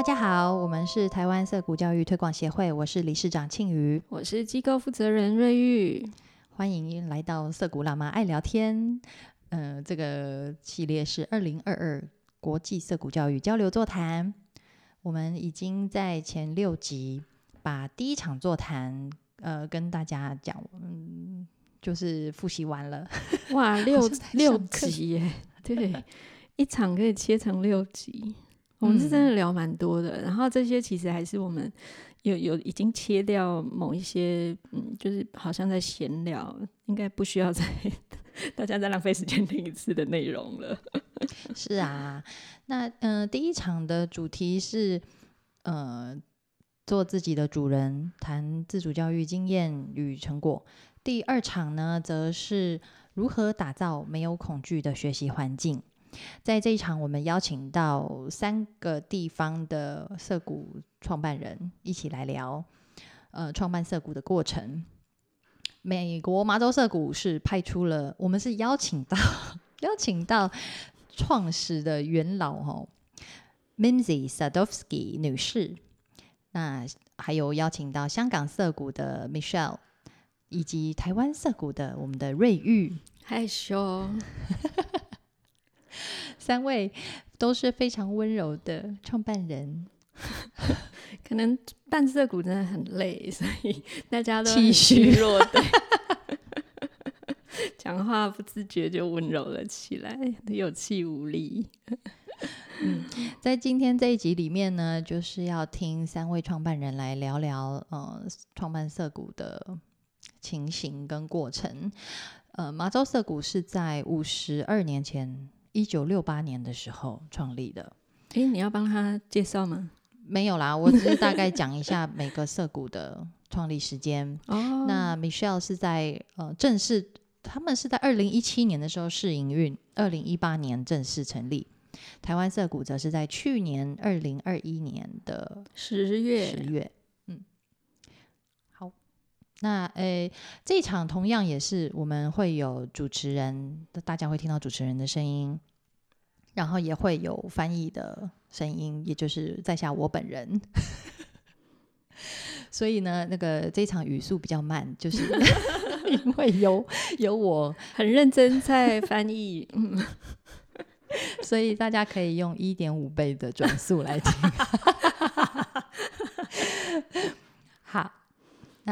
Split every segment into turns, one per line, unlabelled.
大家好，我们是台湾色谷教育推广协会，我是理事长庆瑜，
我是机构负责人瑞玉，
欢迎来到色谷辣妈爱聊天。嗯，这个系列是二零二二国际色谷教育交流座谈。我们已经在前六集把第一场座谈，呃，跟大家讲，嗯，就是复习完了。
哇，六 六集耶，对，一场可以切成六集。我们是真的聊蛮多的，然后这些其实还是我们有有已经切掉某一些，嗯，就是好像在闲聊，应该不需要再大家再浪费时间听一次的内容了。
是啊，那嗯，第一场的主题是呃做自己的主人，谈自主教育经验与成果。第二场呢，则是如何打造没有恐惧的学习环境。在这一场，我们邀请到三个地方的涩谷创办人一起来聊，呃，创办涩谷的过程。美国麻州涩谷是派出了，我们是邀请到邀请到创始的元老哦，Mimsy Sadovsky 女士，那还有邀请到香港涩谷的 Michelle，以及台湾涩谷的我们的瑞玉，
害羞。
三位都是非常温柔的创办人，
可能办色股真的很累，所以大家都气虚弱的，讲话不自觉就温柔了起来，有气无力。
嗯，在今天这一集里面呢，就是要听三位创办人来聊聊呃创办色股的情形跟过程。呃，麻州色股是在五十二年前。一九六八年的时候创立的。
哎，你要帮他介绍吗？
没有啦，我只是大概讲一下每个涩谷的创立时间。哦，那 Michelle 是在呃正式，他们是在二零一七年的时候试营运，二零一八年正式成立。台湾涩谷则是在去年二零二一年的
十月
十月。那诶，这场同样也是我们会有主持人，大家会听到主持人的声音，然后也会有翻译的声音，也就是在下我本人。所以呢，那个这场语速比较慢，就是 因为有有我
很认真在翻译，嗯
所以大家可以用一点五倍的转速来听。好。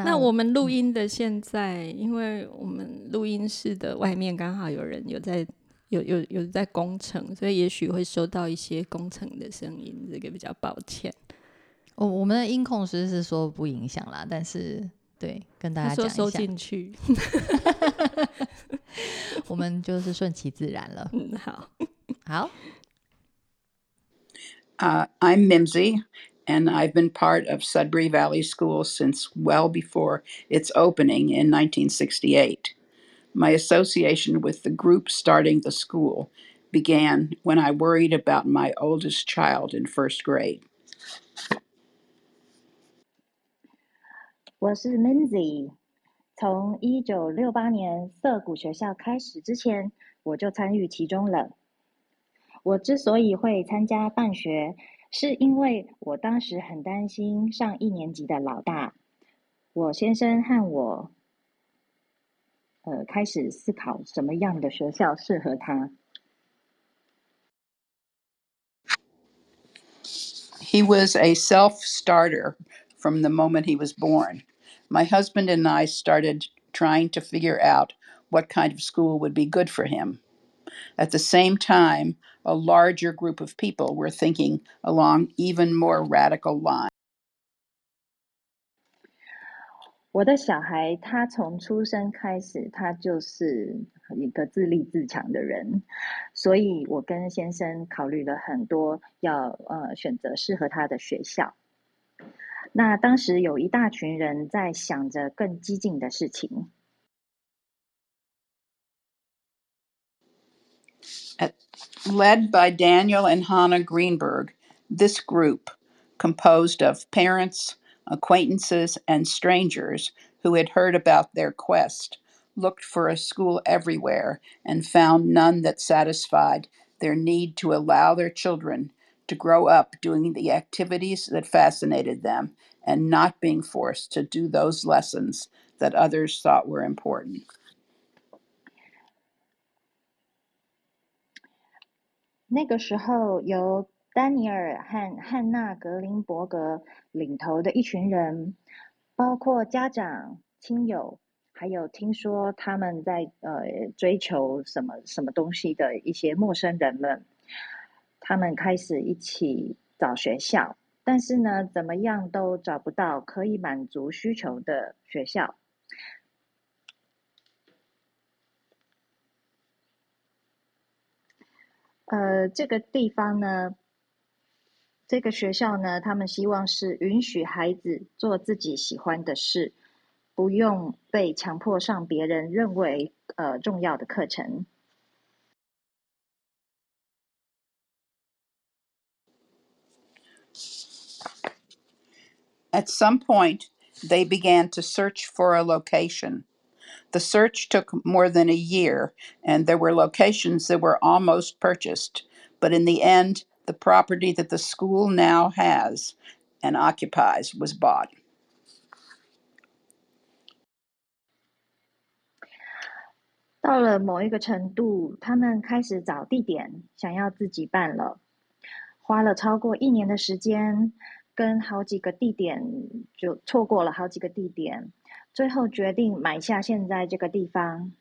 那我们录音的现在，因为我们录音室的外面刚好有人有在有有有在工程，所以也许会收到一些工程的声音，这个比较抱歉。
我我们的音控师是说不影响啦，但是对跟大家讲
收进去，
我们就是顺其自然了。
嗯，好，
好。
Uh, I'm Mimsy. and I've been part of Sudbury Valley School since well before its opening in 1968. My association with the group starting the school began when I worried about my oldest child in first grade.
我是 Minzy，从一九六八年涩谷学校开始之前，我就参与其中了。我之所以会参加办学， 是因为我当时很担心上一年级的老大，我先生和我，呃，开始思考什么样的学校适合他。
He was a self starter from the moment he was born. My husband and I started trying to figure out what kind of school would be good for him. At the same time, a larger group of people were thinking along even more radical lines.
我的小孩，他从出生开始，他就是一个自立自强的人，所以我跟先生考虑了很多，要呃选择适合他的学校。那当时有一大群人在想着更激进的事情。
At, led by Daniel and Hannah Greenberg, this group, composed of parents, acquaintances, and strangers who had heard about their quest, looked for a school everywhere and found none that satisfied their need to allow their children to grow up doing the activities that fascinated them and not being forced to do those lessons that others thought were important.
那个时候，由丹尼尔和汉娜·格林伯格领头的一群人，包括家长、亲友，还有听说他们在呃追求什么什么东西的一些陌生人们，他们开始一起找学校，但是呢，怎么样都找不到可以满足需求的学校。呃，这个地方呢，这个学校呢，他们希望是允许孩子做自己喜欢的事，不用被强迫上别人认为呃重要的课程。
At some point, they began to search for a location. The search took more than a year, and there were locations that were almost purchased. But in the end, the property that the school now has and occupies was bought.
到了某一个程度，他们开始找地点，想要自己办了。花了超过一年的时间，跟好几个地点就错过了好几个地点， 最后决定买下现在这个地方。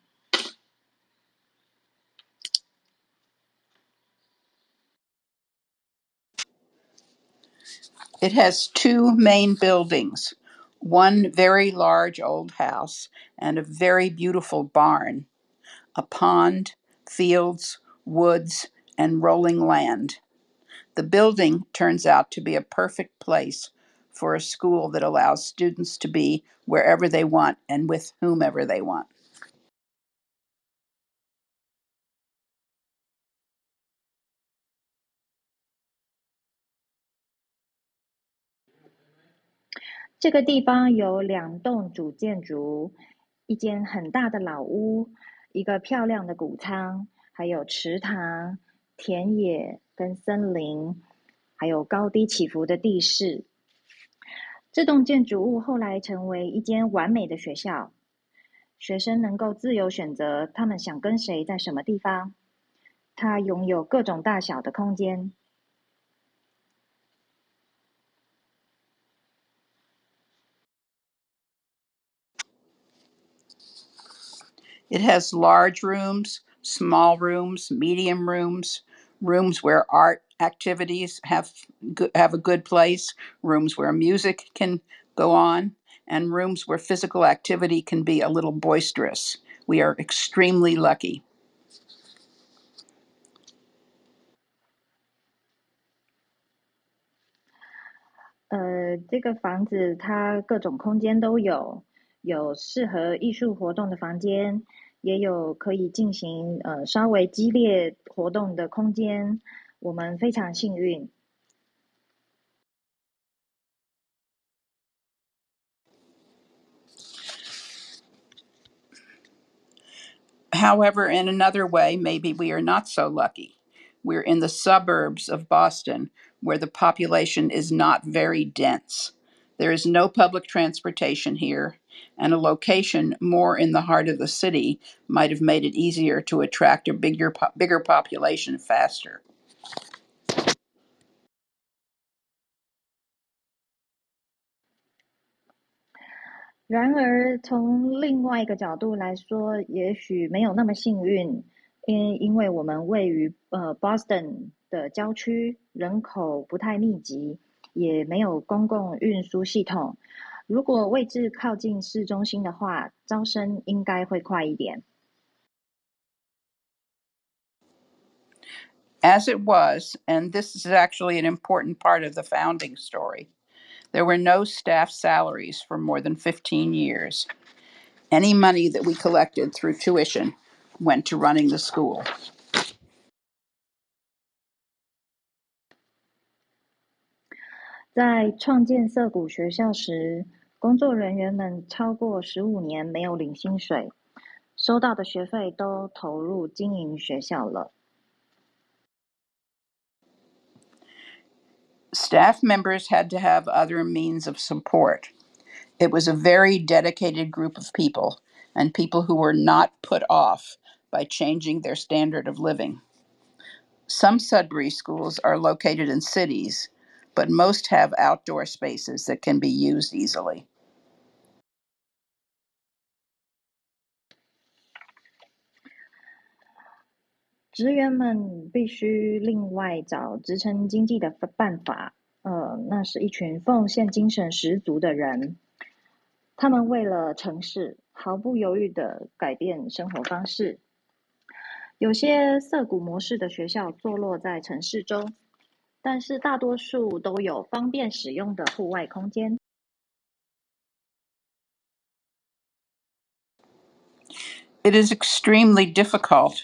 It has two main buildings one very large old house and a very beautiful barn, a pond, fields, woods, and rolling land. The building turns out to be a perfect place for a school that allows students to be wherever they want and with whomever they want.
这个地方有两栋主建筑，一间很大的老屋，一个漂亮的谷仓，还有池塘、田野跟森林，还有高低起伏的地势。 这栋建筑物后来成为一间完美的学校，学生能够自由选择他们想跟谁在什么地方。它拥有各种大小的空间。
It has large rooms, small rooms, medium rooms, rooms where art activities have go- have a good place, rooms where music can go on, and rooms where physical activity can be a little boisterous. We are extremely lucky.
呃，这个房子它各种空间都有，有适合艺术活动的房间，也有可以进行呃稍微激烈活动的空间。 我们非常幸运。
However, in another way, maybe we are not so lucky. We're in the suburbs of Boston where the population is not very dense. There is no public transportation here, and a location more in the heart of the city might have made it easier to attract a bigger, po- bigger population faster.
然而，从另外一个角度来说，也许没有那么幸运，因因为我们位于呃 Boston 的郊区，人口不太密集，也没有公共运输系统。如果位置靠近市中心的话，招生应该会快一点。
As it was, and this is actually an important part of the founding story, there were no staff salaries for more than 15 years. Any money that we collected through tuition went to running the school.
在创建涩谷学校时，工作人员们超过十五年没有领薪水，收到的学费都投入经营学校了。
Staff members had to have other means of support. It was a very dedicated group of people and people who were not put off by changing their standard of living. Some Sudbury schools are located in cities, but most have outdoor spaces that can be used easily.
职员们必须另外找支撑经济的办法。呃，那是一群奉献精神十足的人，他们为了城市毫不犹豫的改变生活方式。有些涩谷模式的学校坐落在城市中，但是大多数都有方便使用的户外空间。
It is extremely difficult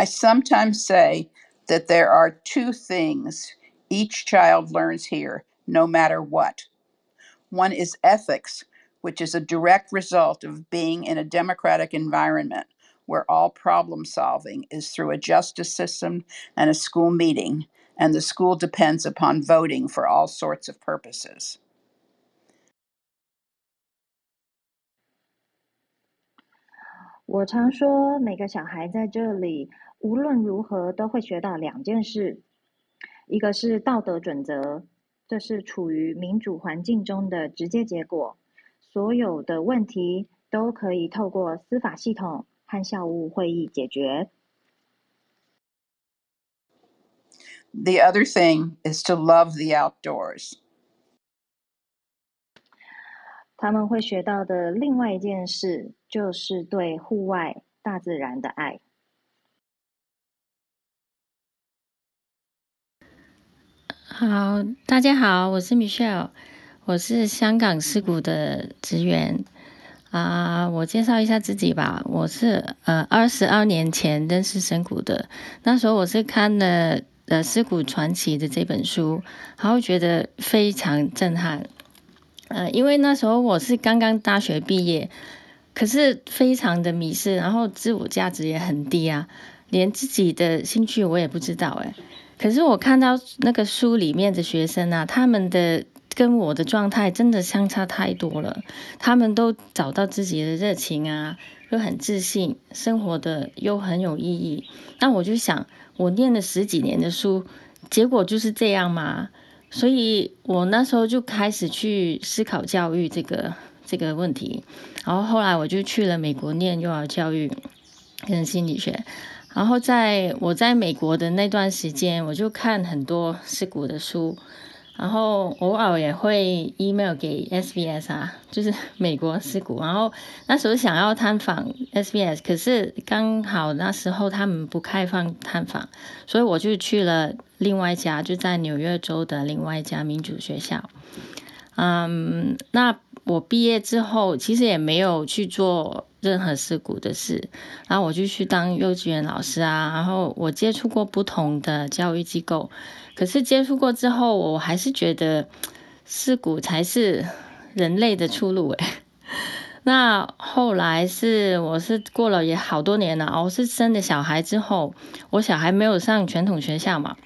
I sometimes say that there are two things each child learns here, no matter what. One is ethics, which is a direct result of being in a democratic environment where all problem solving is through a justice system and a school meeting, and the school depends upon voting for all sorts of purposes.
无论如何都会学到两件事：一个是道德准则，这是处于民主环境中的直接结果；所有的问题都可以透过司法系统和校务会议解决。
The other thing is to love the outdoors.
他们会学到的另外一件事，就是对户外、大自然的爱。
好，大家好，我是 Michelle，我是香港事谷的职员啊。我介绍一下自己吧，我是呃二十二年前认识神谷的，那时候我是看了《呃尸谷传奇》的这本书，然后觉得非常震撼。呃，因为那时候我是刚刚大学毕业，可是非常的迷失，然后自我价值也很低啊，连自己的兴趣我也不知道哎。可是我看到那个书里面的学生啊，他们的跟我的状态真的相差太多了，他们都找到自己的热情啊，又很自信，生活的又很有意义。那我就想，我念了十几年的书，结果就是这样吗？所以我那时候就开始去思考教育这个这个问题，然后后来我就去了美国念幼儿教育跟心理学，然后在我在美国的那段时间，我就看很多事故的书，然后偶尔也会 email 给 SBS 啊，就是 美国事故，然后那时候想要探访 SBS，可是刚好那时候他们不开放探访，所以我就去了。另外一家就在纽约州的另外一家民主学校，嗯，那我毕业之后其实也没有去做任何事故的事，然后我就去当幼稚园老师啊，然后我接触过不同的教育机构，可是接触过之后，我还是觉得事故才是人类的出路诶。那后来是我是过了也好多年了，我是生了小孩之后，我小孩没有上传统学校嘛。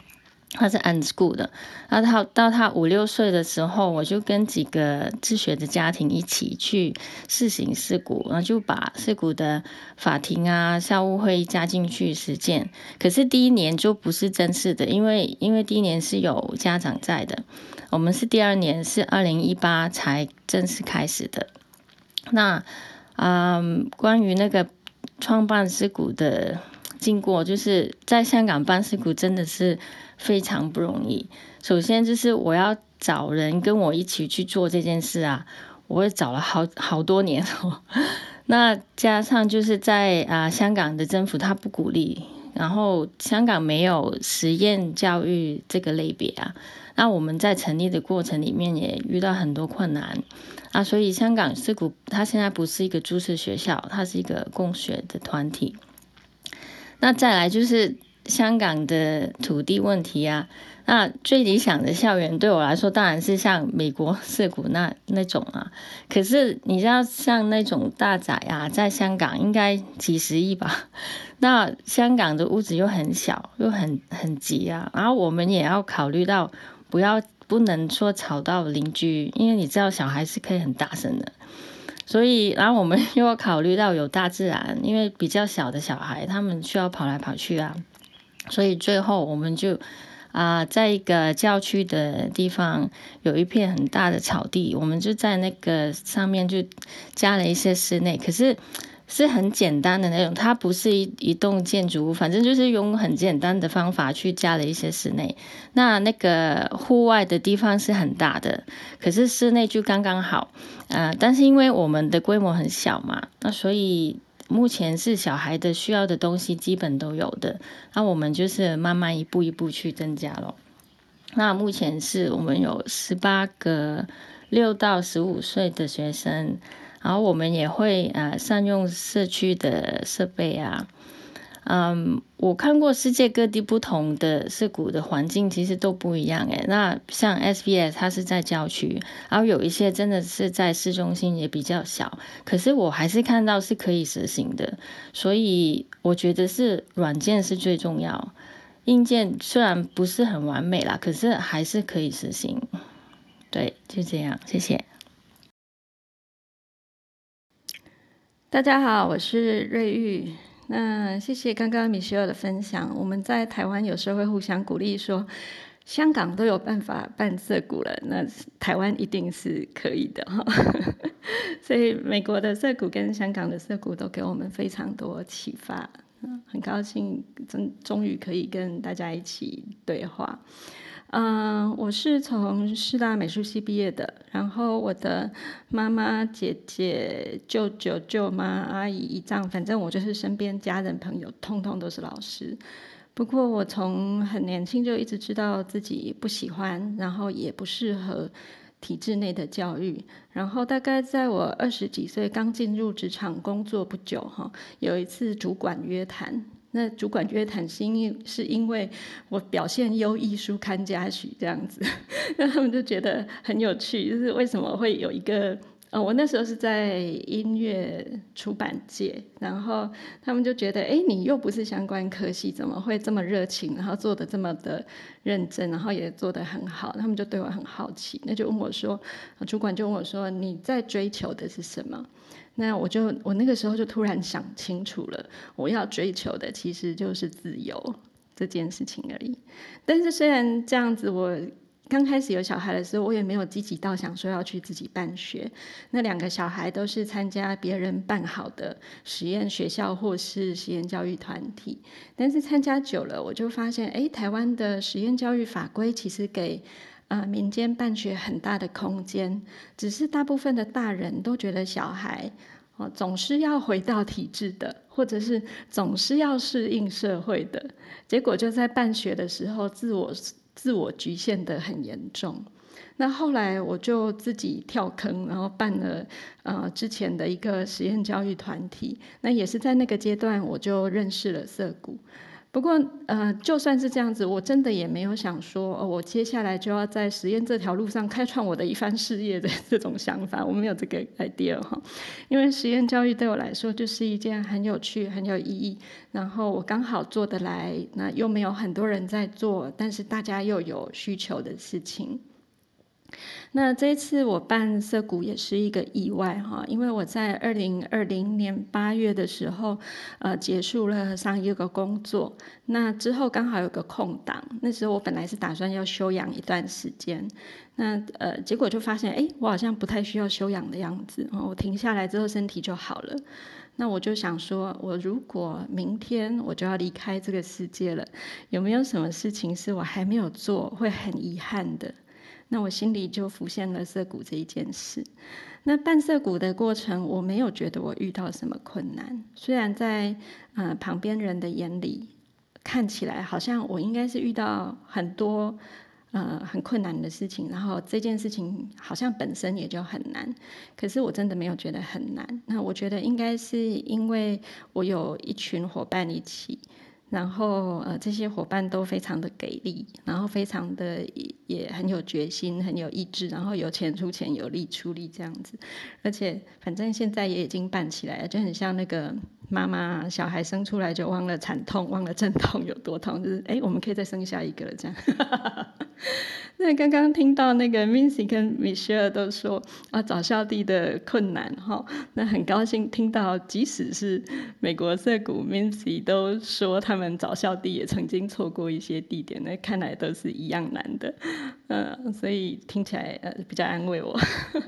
他是按古的，然后他到他五六岁的时候，我就跟几个自学的家庭一起去试行事故，然后就把事故的法庭啊、校务会议加进去实践。可是第一年就不是正式的，因为因为第一年是有家长在的，我们是第二年是二零一八才正式开始的。那嗯，关于那个创办事故的经过，就是在香港办事故真的是。非常不容易。首先就是我要找人跟我一起去做这件事啊，我也找了好好多年哦。那加上就是在啊，香港的政府他不鼓励然后香港没有实验教育这个类别啊。那我们在成立的过程里面也遇到很多困难啊，所以香港是股它现在不是一个注册学校，它是一个共学的团体。那再来就是香港的土地问题啊。那最理想的校园对我来说，当然是像美国 涩谷那那种啊。可是你知道，像那种大宅啊，在香港应该几十亿吧？那香港的屋子又很小，又很很挤啊。然后我们也要考虑到，不要不能说吵到邻居，因为你知道小孩是可以很大声的。所以，然后我们 又要考虑到有大自然，因为比较小的小孩他们需要跑来跑去啊。所以最后我们就。啊，在一个郊区的地方，有一片很大的草地，我们就在那个上面就加了一些室内，可是是很简单的那种，它不是一一栋建筑物，反正就是用很简单的方法去加了一些室内。那那个户外的地方是很大的，可是室内就刚刚好。呃，但是因为我们的规模很小嘛，那所以。目前是小孩的需要的东西基本都有的，那我们就是慢慢一步一步去增加咯。那目前是我们有十八个六到十五岁的学生，然后我们也会呃善用社区的设备啊。嗯，我看过世界各地不同的涉谷的环境，其实都不一样诶。那像 SBS 它是在郊区，然后有一些真的是在市中心也比较小，可是我还是看到是可以实行的。所以我觉得是软件是最重要，硬件虽然不是很完美啦，可是还是可以实行。对，就这样，谢谢。
大家好，我是瑞玉。那谢谢刚刚米歇尔的分享。我们在台湾有时候会互相鼓励说，香港都有办法办色股了，那台湾一定是可以的哈。所以美国的色股跟香港的色股都给我们非常多启发。很高兴终终于可以跟大家一起对话。嗯，我是从师大美术系毕业的，然后我的妈妈、姐姐、舅舅、舅妈、阿姨、姨丈，反正我就是身边家人朋友，通通都是老师。不过我从很年轻就一直知道自己不喜欢，然后也不适合体制内的教育。然后大概在我二十几岁刚进入职场工作不久，哈，有一次主管约谈。那主管约谈是因是因为我表现优异，书刊嘉许这样子，那他们就觉得很有趣，就是为什么会有一个呃，我那时候是在音乐出版界，然后他们就觉得，哎，你又不是相关科系，怎么会这么热情，然后做的这么的认真，然后也做得很好，他们就对我很好奇，那就问我说，主管就问我说，你在追求的是什么？那我就我那个时候就突然想清楚了，我要追求的其实就是自由这件事情而已。但是虽然这样子，我刚开始有小孩的时候，我也没有积极到想说要去自己办学。那两个小孩都是参加别人办好的实验学校或是实验教育团体。但是参加久了，我就发现，哎，台湾的实验教育法规其实给。啊，民间办学很大的空间，只是大部分的大人都觉得小孩哦总是要回到体制的，或者是总是要适应社会的，结果就在办学的时候自我自我局限的很严重。那后来我就自己跳坑，然后办了呃之前的一个实验教育团体，那也是在那个阶段我就认识了色谷。不过，呃，就算是这样子，我真的也没有想说，哦，我接下来就要在实验这条路上开创我的一番事业的这种想法，我没有这个 idea 哈。因为实验教育对我来说就是一件很有趣、很有意义，然后我刚好做得来，那又没有很多人在做，但是大家又有需求的事情。那这一次我办涩谷也是一个意外哈，因为我在二零二零年八月的时候，呃，结束了上一个工作，那之后刚好有个空档，那时候我本来是打算要休养一段时间，那呃，结果就发现，哎，我好像不太需要休养的样子，我停下来之后身体就好了，那我就想说，我如果明天我就要离开这个世界了，有没有什么事情是我还没有做，会很遗憾的？那我心里就浮现了涩谷这一件事。那办涩谷的过程，我没有觉得我遇到什么困难。虽然在呃旁边人的眼里，看起来好像我应该是遇到很多呃很困难的事情，然后这件事情好像本身也就很难，可是我真的没有觉得很难。那我觉得应该是因为我有一群伙伴一起。然后呃，这些伙伴都非常的给力，然后非常的也很有决心，很有意志，然后有钱出钱，有力出力这样子。而且反正现在也已经办起来了，就很像那个妈妈小孩生出来就忘了惨痛，忘了阵痛有多痛，就是哎，我们可以再生下一个了这样。那刚刚听到那个 Mincy 跟 Michelle 都说啊找校地的困难哈，那很高兴听到，即使是美国社谷 Mincy 都说他们找校地也曾经错过一些地点，那看来都是一样难的，嗯，所以听起来呃比较安慰我。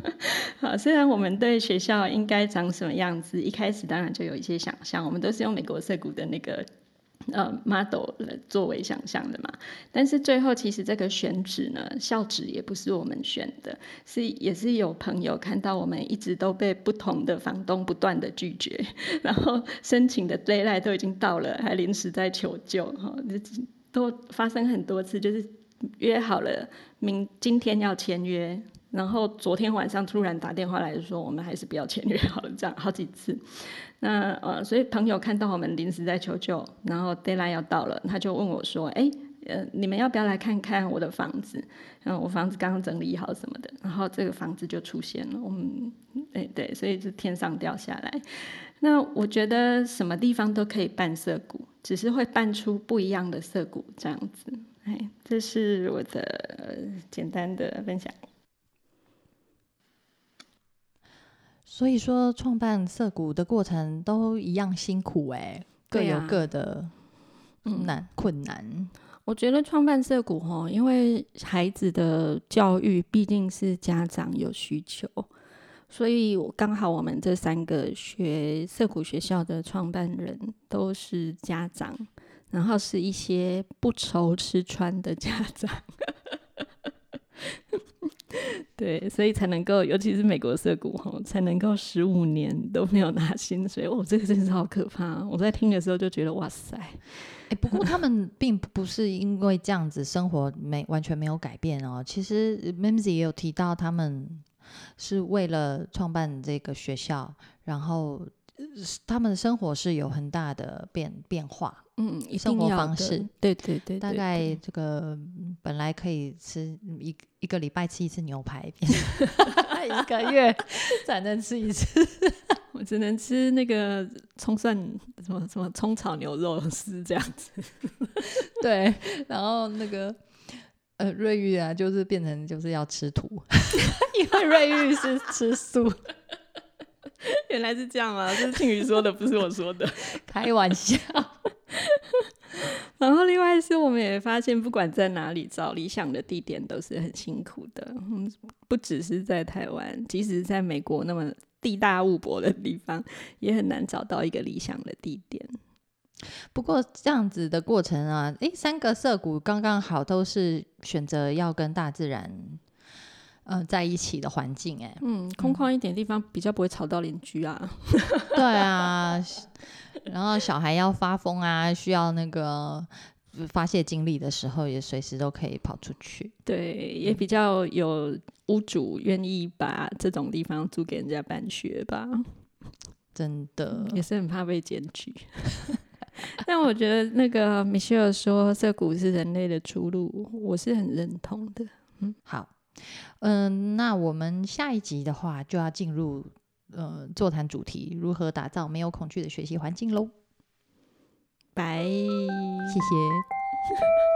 好，虽然我们对学校应该长什么样子，一开始当然就有一些想象，我们都是用美国社谷的那个。呃，model 作为想象的嘛，但是最后其实这个选址呢，校址也不是我们选的，是也是有朋友看到我们一直都被不同的房东不断的拒绝，然后申请的 deadline 都已经到了，还临时在求救，哈，都发生很多次，就是约好了明今天要签约，然后昨天晚上突然打电话来说，我们还是不要签约好了，这样好几次。那呃，所以朋友看到我们临时在求救，然后 deadline 要到了，他就问我说：“哎，呃，你们要不要来看看我的房子？嗯，我房子刚刚整理好什么的。”然后这个房子就出现了。我们，哎对，所以是天上掉下来。那我觉得什么地方都可以办色谷，只是会办出不一样的色谷这样子。哎，这是我的简单的分享。
所以说，创办涩谷的过程都一样辛苦哎，各有各的难困难。
我觉得创办涩谷哈，因为孩子的教育毕竟是家长有需求，所以我刚好我们这三个学涩谷学校的创办人都是家长，然后是一些不愁吃穿的家长。对，所以才能够，尤其是美国涩谷哈，才能够十五年都没有拿薪水。哦，这个真是好可怕！我在听的时候就觉得，哇塞！
哎，不过他们并不是因为这样子生活没完全没有改变哦。其实 Mimsy 也有提到，他们是为了创办这个学校，然后他们的生活是有很大的变变化。
嗯，
生活方式，
对对对，
大概这个本来可以吃一一个礼拜吃一次牛排，一个月才能吃一次，
我只能吃那个葱蒜什么什么葱炒牛肉丝这样子。
对，然后那个呃瑞玉啊，就是变成就是要吃土，因为瑞玉是吃素。
原来是这样啊，这是庆宇说的，不是我说的，
开玩笑。
然后另外是，我们也发现，不管在哪里找理想的地点都是很辛苦的。嗯，不只是在台湾，即使在美国那么地大物博的地方，也很难找到一个理想的地点。
不过这样子的过程啊，诶，三个涩谷刚刚好都是选择要跟大自然。嗯，在一起的环境，哎，
嗯，空旷一点地方比较不会吵到邻居啊。
对啊，然后小孩要发疯啊，需要那个发泄精力的时候，也随时都可以跑出去。
对，也比较有屋主愿意把这种地方租给人家办学吧。
真的，
也是很怕被检举。但我觉得那个米歇尔说这股是人类的出路，我是很认同的。
嗯，好。嗯，那我们下一集的话就要进入呃座谈主题，如何打造没有恐惧的学习环境喽。
拜，谢
谢。